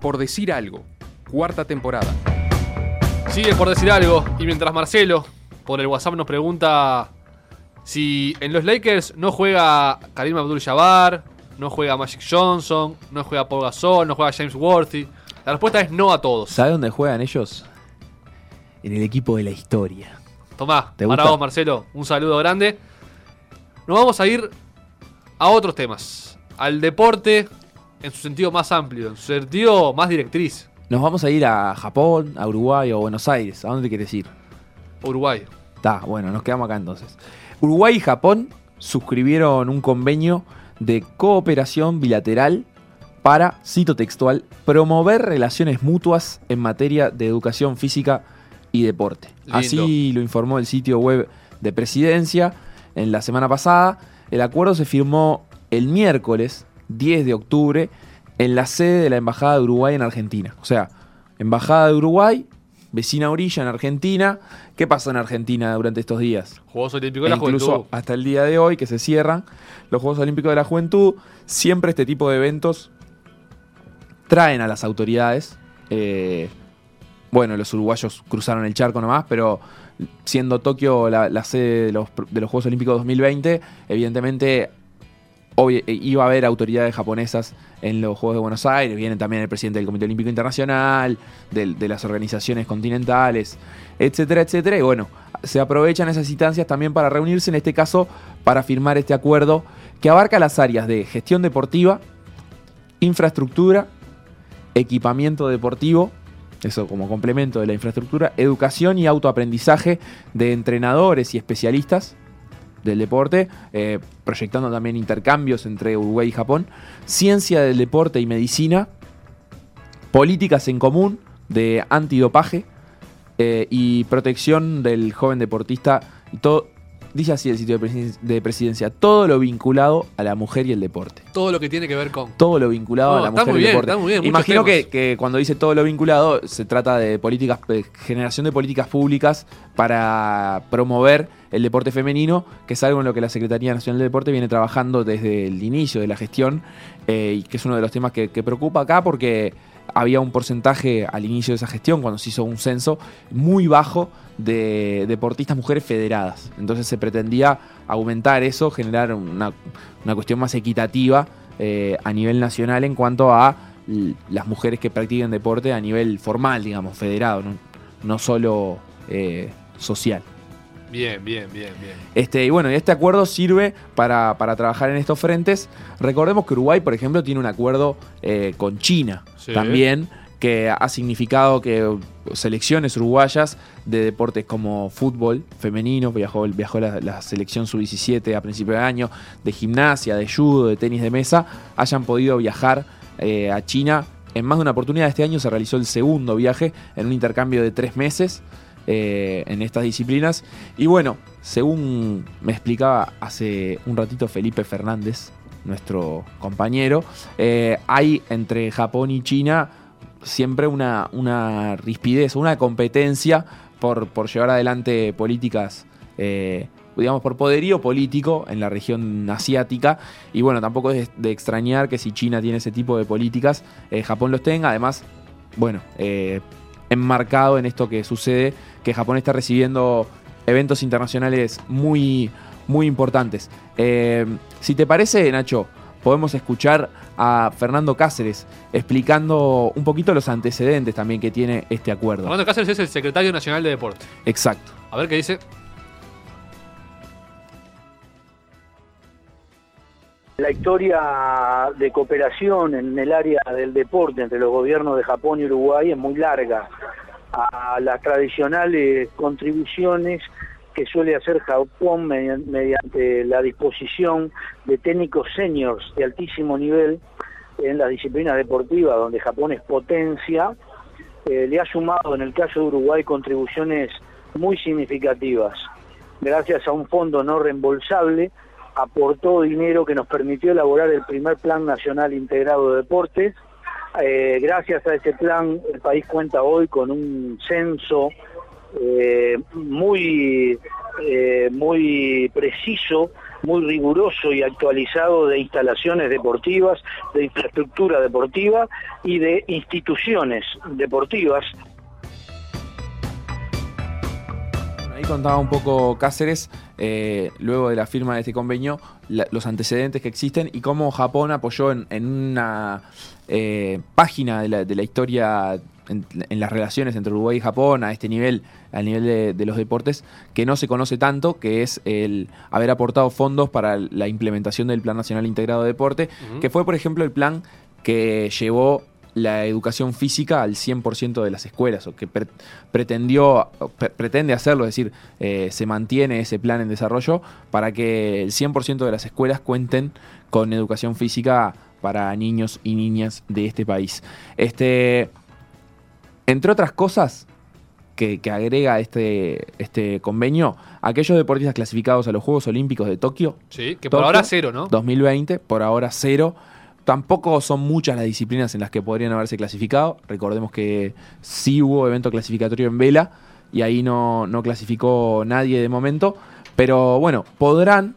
Por decir algo, cuarta temporada. Sigue por decir algo. Y mientras Marcelo por el WhatsApp nos pregunta si en los Lakers no juega Karim Abdul-Jabbar, no juega Magic Johnson, no juega Paul Gasol, no juega James Worthy. La respuesta es no a todos. ¿Sabe dónde juegan ellos? En el equipo de la historia. Tomá, ¿Te para gusta? vos, Marcelo, un saludo grande. Nos vamos a ir a otros temas. Al deporte en su sentido más amplio, en su sentido más directriz. Nos vamos a ir a Japón, a Uruguay o Buenos Aires. ¿A dónde quieres ir? Uruguay. Está, bueno, nos quedamos acá entonces. Uruguay y Japón suscribieron un convenio de cooperación bilateral para, cito textual, promover relaciones mutuas en materia de educación física y deporte. Lindo. Así lo informó el sitio web de presidencia en la semana pasada. El acuerdo se firmó el miércoles 10 de octubre en la sede de la Embajada de Uruguay en Argentina. O sea, Embajada de Uruguay, vecina orilla en Argentina. ¿Qué pasó en Argentina durante estos días? Juegos Olímpicos de la E incluso Juventud. hasta el día de hoy que se cierran los Juegos Olímpicos de la Juventud, siempre este tipo de eventos traen a las autoridades. eh, bueno, los uruguayos cruzaron el charco nomás, pero siendo Tokio la, la sede de los, de los Juegos Olímpicos 2020, evidentemente eh, iba a haber autoridades japonesas en los Juegos de Buenos Aires, viene también el presidente del Comité Olímpico Internacional, del- de, las organizaciones continentales, etcétera, etcétera. Y bueno, se aprovechan esas instancias también para reunirse, en este caso, para firmar este acuerdo que abarca las áreas de gestión deportiva, infraestructura, equipamiento deportivo, eso como complemento de la infraestructura, educación y autoaprendizaje de entrenadores y especialistas del deporte, eh, proyectando también intercambios entre Uruguay y Japón, ciencia del deporte y medicina, políticas en común de antidopaje eh, y protección del joven deportista y todo, dice así el sitio de, presiden- de presidencia, todo lo vinculado a la mujer y el deporte. Todo lo que tiene que ver con. Todo lo vinculado No, a la mujer y el deporte. está muy bien, muchos Imagino que, que cuando dice todo lo vinculado, se trata de políticas, de generación de políticas públicas para promover el deporte femenino, que es algo en lo que la Secretaría Nacional de Deporte viene trabajando desde el inicio de la gestión, eh, y que es uno de los temas que, que preocupa acá porque había un porcentaje al inicio de esa gestión, cuando se hizo un censo, muy bajo de deportistas mujeres federadas. Entonces se pretendía aumentar eso, generar una, una cuestión más equitativa eh, a nivel nacional en cuanto a las mujeres que practiquen deporte a nivel formal, digamos, federado, no, no solo eh, social. Bien, bien, bien, bien. Este, y bueno, y este acuerdo sirve para, para trabajar en estos frentes. Recordemos que Uruguay, por ejemplo, tiene un acuerdo eh, con China Sí. también, que ha significado que selecciones uruguayas de deportes como fútbol femenino, viajó, viajó la, la selección sub-17 a principio de año, de gimnasia, de judo, de tenis de mesa, hayan podido viajar eh, a China. En más de una oportunidad este año se realizó el segundo viaje en un intercambio de tres meses eh, en estas disciplinas. Y bueno, según me explicaba hace un ratito Felipe Fernández, nuestro compañero, eh, hay entre Japón y China siempre una, una rispidez, una competencia por, por llevar adelante políticas, eh, digamos, por poderío político en la región asiática. Y bueno, tampoco es de extrañar que si China tiene ese tipo de políticas, Japón los tenga. Además, bueno, enmarcado en esto que sucede, que Japón está recibiendo eventos internacionales muy, muy importantes. Eh, si te parece, Nacho, podemos escuchar a Fernando Cáceres explicando un poquito los antecedentes también que tiene este acuerdo. Fernando Cáceres es el secretario nacional de deporte. Exacto. A ver qué dice. La historia de cooperación en el área del deporte entre los gobiernos de Japón y Uruguay es muy larga. A las tradicionales contribuciones que suele hacer Japón medi- mediante la disposición de técnicos seniors de altísimo nivel en las disciplinas deportivas, donde Japón es potencia, eh, le ha sumado en el caso de Uruguay contribuciones muy significativas. Gracias a un fondo no reembolsable, aportó dinero que nos permitió elaborar el primer Plan Nacional Integrado de Deportes. Eh, gracias a ese plan, el país cuenta hoy con un censo eh, muy, eh, muy preciso muy riguroso y actualizado de instalaciones deportivas, de infraestructura deportiva y de instituciones deportivas. Ahí contaba un poco Cáceres, eh, luego de la firma de este convenio, la- los antecedentes que existen y cómo Japón apoyó en, en una eh, página de la, de la historia en, en las relaciones entre Uruguay y Japón a este nivel, al nivel de, de los deportes, que no se conoce tanto, que es el haber aportado fondos para la implementación del Plan Nacional Integrado de Deporte, que fue, por ejemplo, el plan que llevó la educación física al 100% de las escuelas, o que pre- pretendió, pre- pretende hacerlo, es decir, eh, se mantiene ese plan en desarrollo para que el 100% de las escuelas cuenten con educación física para niños y niñas de este país. Este, entre otras cosas que, que agrega este, este convenio, aquellos deportistas clasificados a los Juegos Olímpicos de Tokio Sí, que por Tokio, ahora cero, ¿no? 2020, por ahora cero. Tampoco son muchas las disciplinas en las que podrían haberse clasificado. Recordemos que sí hubo evento clasificatorio en vela y ahí no, no clasificó nadie de momento. Pero bueno, podrán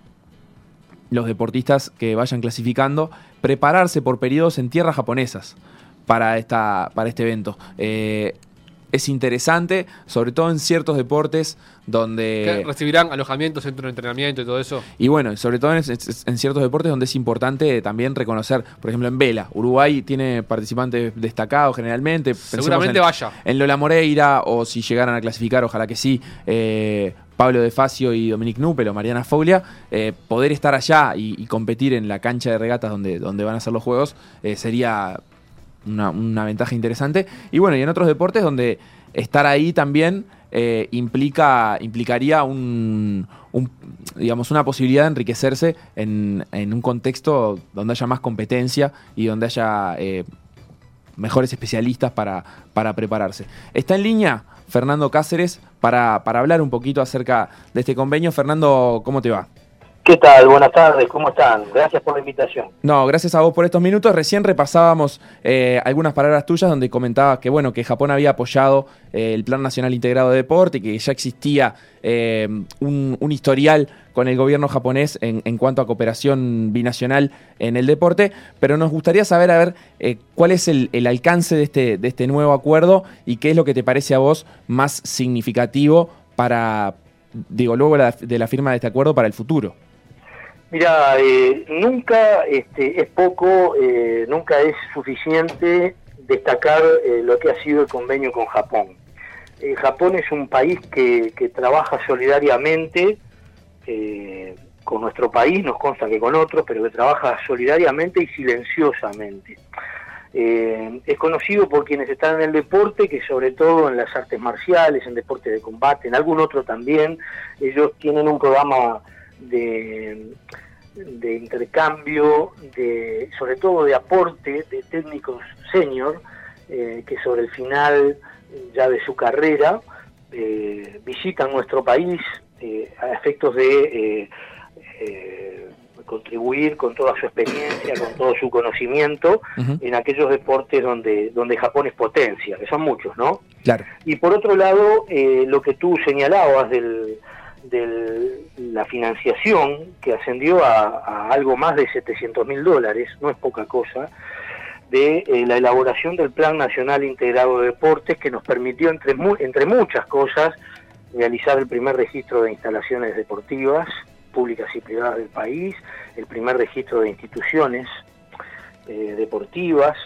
los deportistas que vayan clasificando prepararse por periodos en tierras japonesas para, esta, para este evento. Eh, es interesante, sobre todo en ciertos deportes donde... recibirán alojamiento, centro de entrenamiento y todo eso. Y bueno, sobre todo en, en ciertos deportes donde es importante también reconocer, por ejemplo, en vela. Uruguay tiene participantes destacados generalmente. Seguramente en, vaya. En Lola Moreira, o si llegaran a clasificar, ojalá que sí, eh, Pablo De Facio y Dominic Nupel o Mariana Foglia, eh, poder estar allá y, y competir en la cancha de regatas donde, donde van a ser los juegos eh, sería una, una ventaja interesante. Y bueno, y en otros deportes donde estar ahí también eh, implica, implicaría un, digamos, una posibilidad de enriquecerse en, en un contexto donde haya más competencia y donde haya eh, mejores especialistas para, para prepararse. Está en línea Fernando Cáceres para, para hablar un poquito acerca de este convenio. Fernando, ¿cómo te va? ¿Qué tal? Buenas tardes, ¿cómo están? Gracias por la invitación. No, gracias a vos por estos minutos. Recién repasábamos eh, algunas palabras tuyas donde comentabas que bueno que Japón había apoyado eh, el Plan Nacional Integrado de Deporte y que ya existía eh, un, historial con el gobierno japonés en, cuanto a cooperación binacional en el deporte, pero nos gustaría saber a ver cuál es el, el alcance de este, de este nuevo acuerdo y qué es lo que te parece a vos más significativo para, digo, luego de la firma de este acuerdo para el futuro. Mira, eh, nunca este, es poco, eh, nunca es suficiente destacar eh, lo que ha sido el convenio con Japón. Eh, Japón es un país que, que trabaja solidariamente eh, con nuestro país, nos consta que con otros, pero que trabaja solidariamente y silenciosamente. Es conocido por quienes están en el deporte, que sobre todo en las artes marciales, en deporte de combate, en algún otro también, ellos tienen un programa de, de intercambio, de, sobre todo de aporte de técnicos senior, eh, que sobre el final ya de su carrera eh, visitan nuestro país eh, a efectos de eh, contribuir con toda su experiencia, con todo su conocimiento en aquellos deportes donde, donde Japón es potencia, que son muchos, ¿no? Claro. Y por otro lado, eh, lo que tú señalabas de la financiación, que ascendió a, algo más de 700 mil dólares, no es poca cosa, de eh, la elaboración del Plan Nacional Integrado de Deportes, que nos permitió, entre, entre muchas cosas, realizar el primer registro de instalaciones deportivas públicas y privadas del país, el primer registro de instituciones eh, deportivas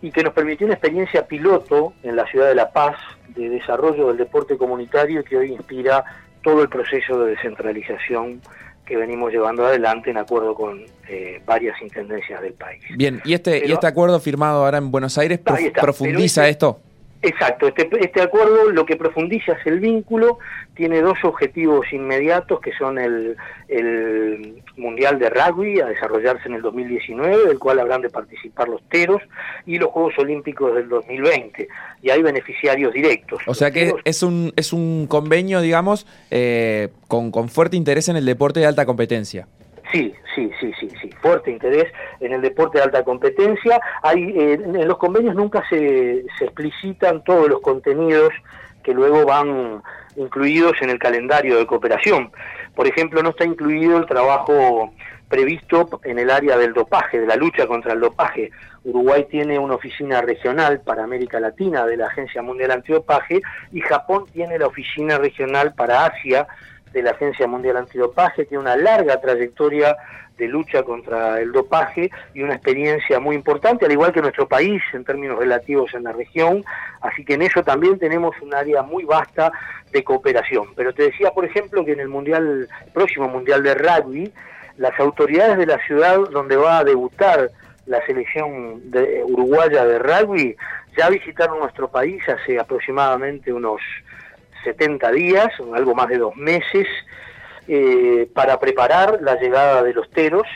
y que nos permitió una experiencia piloto en la ciudad de La Paz de desarrollo del deporte comunitario que hoy inspira todo el proceso de descentralización que venimos llevando adelante en acuerdo con eh, varias intendencias del país. Bien, y este, y este acuerdo firmado ahora en Buenos Aires prof- está, profundiza esto. Exacto, este, este acuerdo lo que profundiza es el vínculo, tiene dos objetivos inmediatos que son el, el Mundial de Rugby a desarrollarse en el 2019, del cual habrán de participar los teros, y los Juegos Olímpicos del 2020. Y hay beneficiarios directos. O sea que es un, es un convenio, digamos, eh, con, con fuerte interés en el deporte de alta competencia. Sí, sí, sí, sí, sí. Fuerte interés en el deporte de alta competencia. Hay, eh, en los convenios nunca se, se explicitan todos los contenidos que luego van incluidos en el calendario de cooperación. Por ejemplo, no está incluido el trabajo previsto en el área del dopaje, de la lucha contra el dopaje. Uruguay tiene una oficina regional para América Latina de la Agencia Mundial Antidopaje y Japón tiene la oficina regional para Asia de la Agencia Mundial Antidopaje, tiene una larga trayectoria de lucha contra el dopaje y una experiencia muy importante, al igual que nuestro país en términos relativos en la región, así que en eso también tenemos un área muy vasta de cooperación. Pero te decía, por ejemplo, que en el mundial próximo mundial de rugby, las autoridades de la ciudad donde va a debutar la selección de, uruguaya de rugby ya visitaron nuestro país hace aproximadamente unos 70 días, algo más de dos meses, eh, para preparar la llegada de los teros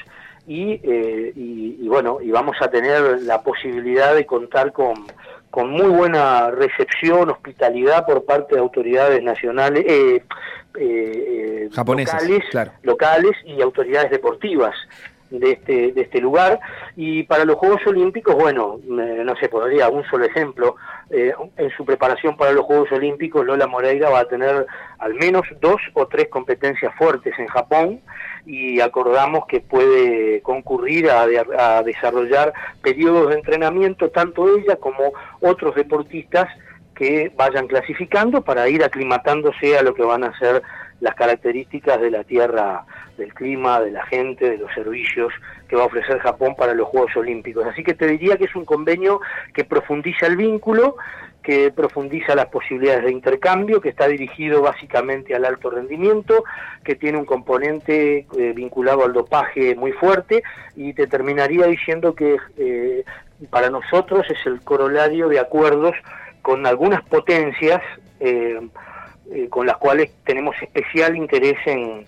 eh, y, bueno, y vamos a tener la posibilidad de contar con, con muy buena recepción, hospitalidad por parte de autoridades nacionales, eh, eh locales, locales y autoridades deportivas de este, de este lugar. Y para los Juegos Olímpicos, bueno, no sé, podría un solo ejemplo. Eh, en su preparación para los Juegos Olímpicos, Lola Moreira va a tener al menos dos o tres competencias fuertes en Japón y acordamos que puede concurrir a, a desarrollar periodos de entrenamiento, tanto ella como otros deportistas que vayan clasificando para ir aclimatándose a lo que van a ser las características de la tierra, del clima, de la gente, de los servicios que va a ofrecer Japón para los Juegos Olímpicos. Así que te diría que es un convenio que profundiza el vínculo, que profundiza las posibilidades de intercambio, que está dirigido básicamente al alto rendimiento, que tiene un componente eh, vinculado al dopaje muy fuerte y te terminaría diciendo que eh, para nosotros es el corolario de acuerdos con algunas potencias eh, eh, con las cuales tenemos especial interés en,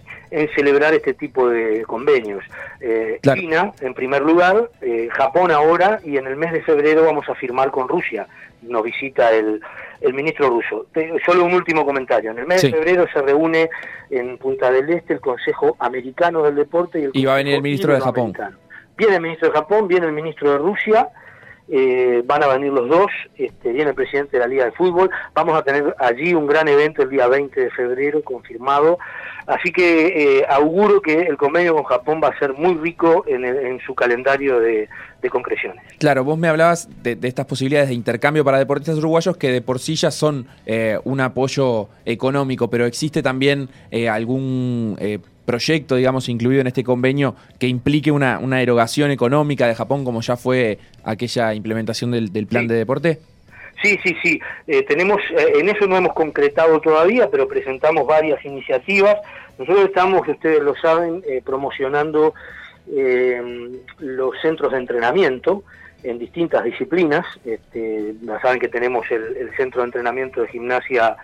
celebrar este tipo de convenios. Eh, China, en primer lugar, eh, Japón ahora, y en el mes de febrero vamos a firmar con Rusia. Nos visita el, el ministro ruso. solo un último comentario. En el mes de febrero se reúne en Punta del Este el Consejo Americano del Deporte y el y va a venir el ministro de Japón. Viene el ministro de Japón, viene el ministro de Rusia eh, van a venir los dos, este, viene el presidente de la Liga de Fútbol, vamos a tener allí un gran evento el día 20 de febrero confirmado, así que eh, auguro que el convenio con Japón va a ser muy rico en, su calendario de, concreciones. Claro, vos me hablabas de, estas posibilidades de intercambio para deportistas uruguayos que de por sí ya son eh, un apoyo económico, pero existe también algún proyecto, digamos, incluido en este convenio que implique una, una erogación económica de Japón, como ya fue aquella implementación del, plan de deporte? Sí, sí, sí. Eh, tenemos, eh, en eso no hemos concretado todavía, pero presentamos varias iniciativas. Nosotros estamos, ustedes lo saben, eh, promocionando los centros de entrenamiento en distintas disciplinas. Este, ya saben que tenemos el centro de entrenamiento de gimnasia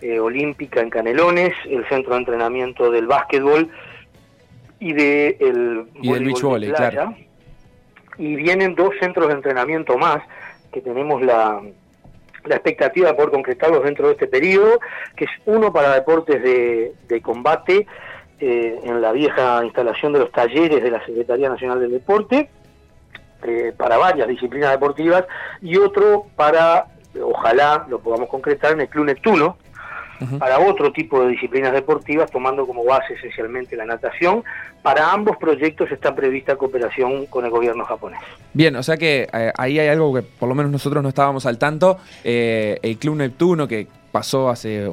eh, olímpica en Canelones, el centro de entrenamiento del básquetbol y, de el y del beach volley, claro. Y vienen dos centros de entrenamiento más que tenemos la, la expectativa de poder concretarlos dentro de este periodo, que es uno para deportes de, de combate eh, en la vieja instalación de los talleres de la Secretaría Nacional del Deporte, eh, para varias disciplinas deportivas, y otro para, ojalá lo podamos concretar, en el Club Neptuno, para otro tipo de disciplinas deportivas, tomando como base esencialmente la natación. Para ambos proyectos está prevista cooperación con el gobierno japonés. Bien, o sea que eh, ahí hay algo que por lo menos nosotros no estábamos al tanto. Eh, el Club Neptuno, que pasó hace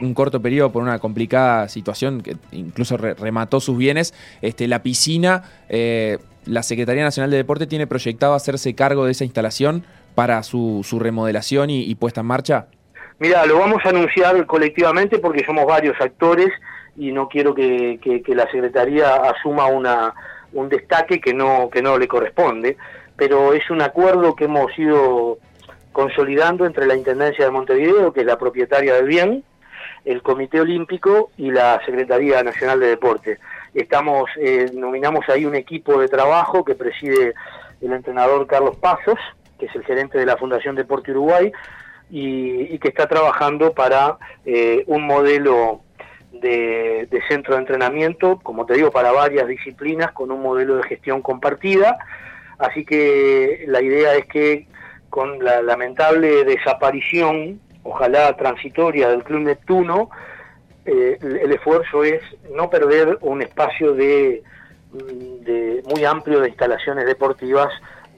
un corto periodo por una complicada situación, que incluso remató sus bienes, este, la piscina, eh, la Secretaría Nacional de Deporte tiene proyectado hacerse cargo de esa instalación para su, remodelación y puesta en marcha. Mira, lo vamos a anunciar colectivamente porque somos varios actores y no quiero que, la Secretaría asuma una, un destaque que no, que no le corresponde, pero es un acuerdo que hemos ido consolidando entre la Intendencia de Montevideo, que es la propietaria del bien, el Comité Olímpico y la Secretaría Nacional de Deporte. Estamos, eh, nominamos ahí un equipo de trabajo que preside el entrenador Carlos Pasos, que es el gerente de la Fundación Deporte Uruguay, y, que está trabajando para eh, un modelo de, centro de entrenamiento, como te digo, para varias disciplinas, con un modelo de gestión compartida. Así que la idea es que con la lamentable desaparición ojalá transitoria del Club Neptuno, eh, el esfuerzo es no perder un espacio de muy amplio de instalaciones deportivas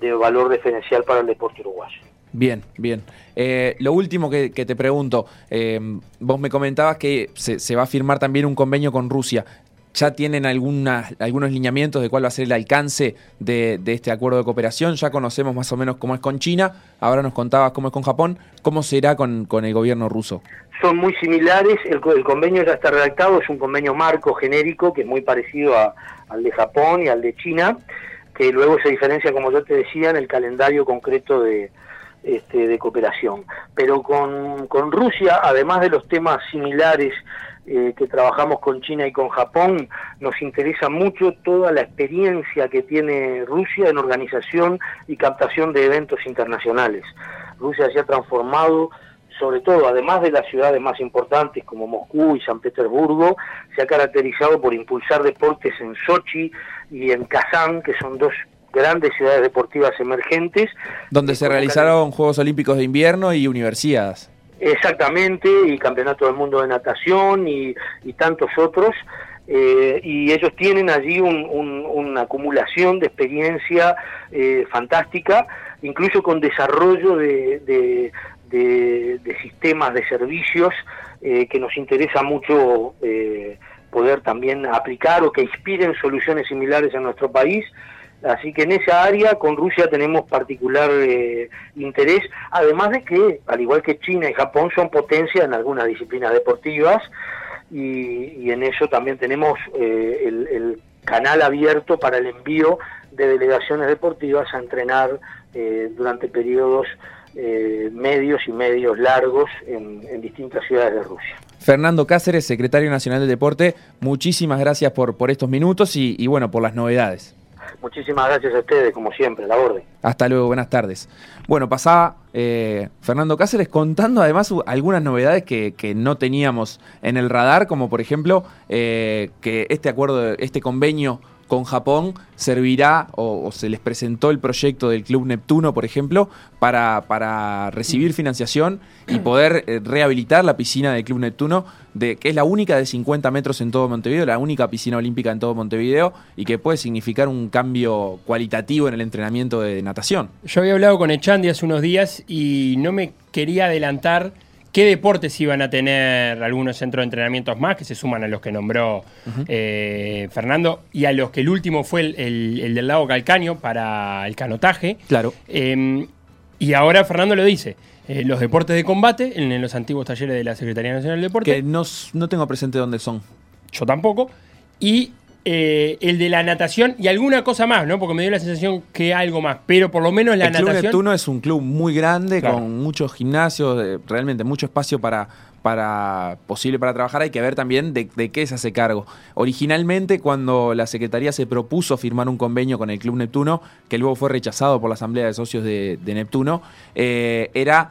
de valor diferencial para el deporte uruguayo. Bien, bien. Eh, lo último que, te pregunto, eh, vos me comentabas que se, va a firmar también un convenio con Rusia ya tienen algunas, algunos lineamientos de cuál va a ser el alcance de, este acuerdo de cooperación. Ya conocemos más o menos cómo es con China, ahora nos contabas cómo es con Japón. ¿Cómo será con, el gobierno ruso? Son muy similares, el, convenio ya está redactado, es un convenio marco genérico que es muy parecido al de Japón y al de China, que luego se diferencia, como yo te decía, en el calendario concreto de, este, de cooperación. Pero con, con Rusia, además de los temas similares eh, que trabajamos con China y con Japón, nos interesa mucho toda la experiencia que tiene Rusia en organización y captación de eventos internacionales. Rusia se ha transformado sobre todo, además de las ciudades más importantes como Moscú y San Petersburgo, se ha caracterizado por impulsar deportes en Sochi y en Kazán, que son dos grandes ciudades deportivas emergentes. Donde se realizaron Juegos Olímpicos de Invierno y universidades. Exactamente, y Campeonato del Mundo de Natación y, tantos otros. Eh, y ellos tienen allí una acumulación de experiencia eh, fantástica, incluso con desarrollo de, sistemas de servicios eh, que nos interesa mucho poder también aplicar o que inspiren soluciones similares en nuestro país. Así que en esa área con Rusia tenemos particular eh, interés, además de que, al igual que China y Japón, son potencia en algunas disciplinas deportivas y, en eso también tenemos eh, el, canal abierto para el envío de delegaciones deportivas a entrenar eh, durante periodos medios y medios largos en, distintas ciudades de Rusia. Fernando Cáceres, secretario nacional del deporte, muchísimas gracias por, por estos minutos y bueno, por las novedades. Muchísimas gracias a ustedes, como siempre, la orden. Hasta luego, buenas tardes. Bueno, pasaba eh, Fernando Cáceres contando además algunas novedades que, no teníamos en el radar, como por ejemplo eh, que este acuerdo, este convenio con Japón servirá o, se les presentó el proyecto del Club Neptuno, por ejemplo, para, para recibir financiación y poder eh, rehabilitar la piscina del Club Neptuno, de, que es la única de 50 metros en todo Montevideo, la única piscina olímpica en todo Montevideo y que puede significar un cambio cualitativo en el entrenamiento de natación. Yo había hablado con Echandi hace unos días y no me quería adelantar qué deportes iban a tener algunos centros de entrenamientos más, que se suman a los que nombró eh, Fernando, y a los que el último fue el, del lago Calcaño para el canotaje. Claro. Em, y ahora Fernando lo dice. Eh, los deportes de combate en, los antiguos talleres de la Secretaría Nacional del Deporte. Que no, no tengo presente dónde son. Yo tampoco. Y eh, el de la natación y alguna cosa más, ¿no? Porque me dio la sensación que algo más, pero por lo menos la natación. El Club Neptuno es un club muy grande, con muchos gimnasios, realmente mucho espacio para, para posible para trabajar. Hay que ver también de, qué se hace cargo. Originalmente, cuando la Secretaría se propuso firmar un convenio con el Club Neptuno, que luego fue rechazado por la Asamblea de Socios de, Neptuno, eh, era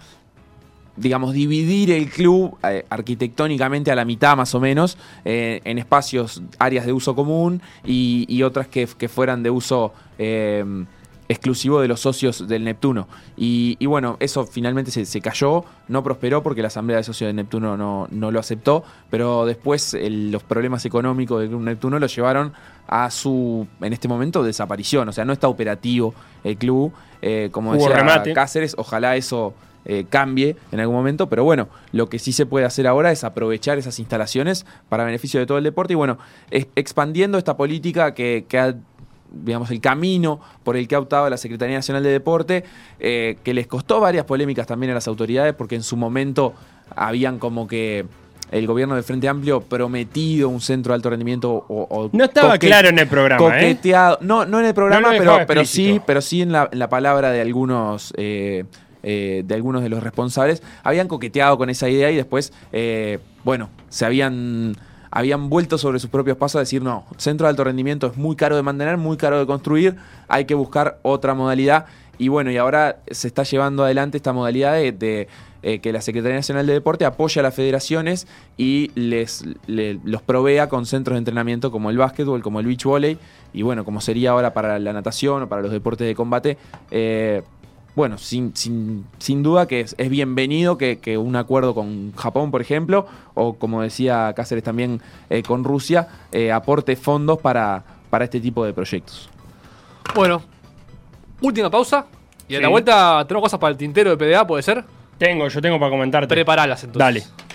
digamos, dividir el club eh, arquitectónicamente a la mitad más o menos, eh, en espacios, áreas de uso común y, otras que, fueran de uso eh, exclusivo de los socios del Neptuno. Y, bueno, eso finalmente se, cayó, no prosperó porque la Asamblea de Socios del Neptuno no, no lo aceptó, pero después los problemas económicos del Club Neptuno lo llevaron a su, en este momento, desaparición. O sea, no está operativo el club. como decía Cáceres, ojalá eso eh, cambie en algún momento, pero bueno, lo que sí se puede hacer ahora es aprovechar esas instalaciones para beneficio de todo el deporte y bueno, expandiendo esta política que, ha digamos, el camino por el que ha optado la Secretaría Nacional de Deporte, eh, que les costó varias polémicas también a las autoridades, porque en su momento habían como que el gobierno del Frente Amplio prometido un centro de alto rendimiento o, no estaba claro en el programa ¿eh? no no en el programa pero pero sí pero sí en la, en la palabra de algunos eh, de algunos de los responsables, habían coqueteado con esa idea y después, eh, bueno, se habían, habían vuelto sobre sus propios pasos a decir, no, centro de alto rendimiento es muy caro de mantener, muy caro de construir, hay que buscar otra modalidad. Y bueno, y ahora se está llevando adelante esta modalidad de, eh, que la Secretaría Nacional de Deporte apoya a las federaciones y les, los provea con centros de entrenamiento como el básquetbol, como el beach volley, y bueno, como sería ahora para la natación o para los deportes de combate bueno, sin, sin, sin duda que es, es bienvenido que, que un acuerdo con Japón, por ejemplo, o como decía Cáceres también eh, con Rusia, eh, aporte fondos para, para este tipo de proyectos. Bueno, última pausa. Y a Sí. la vuelta tenemos cosas para el tintero de PDA, ¿puede ser? Tengo, yo tengo para comentarte. Preparalas entonces. Dale.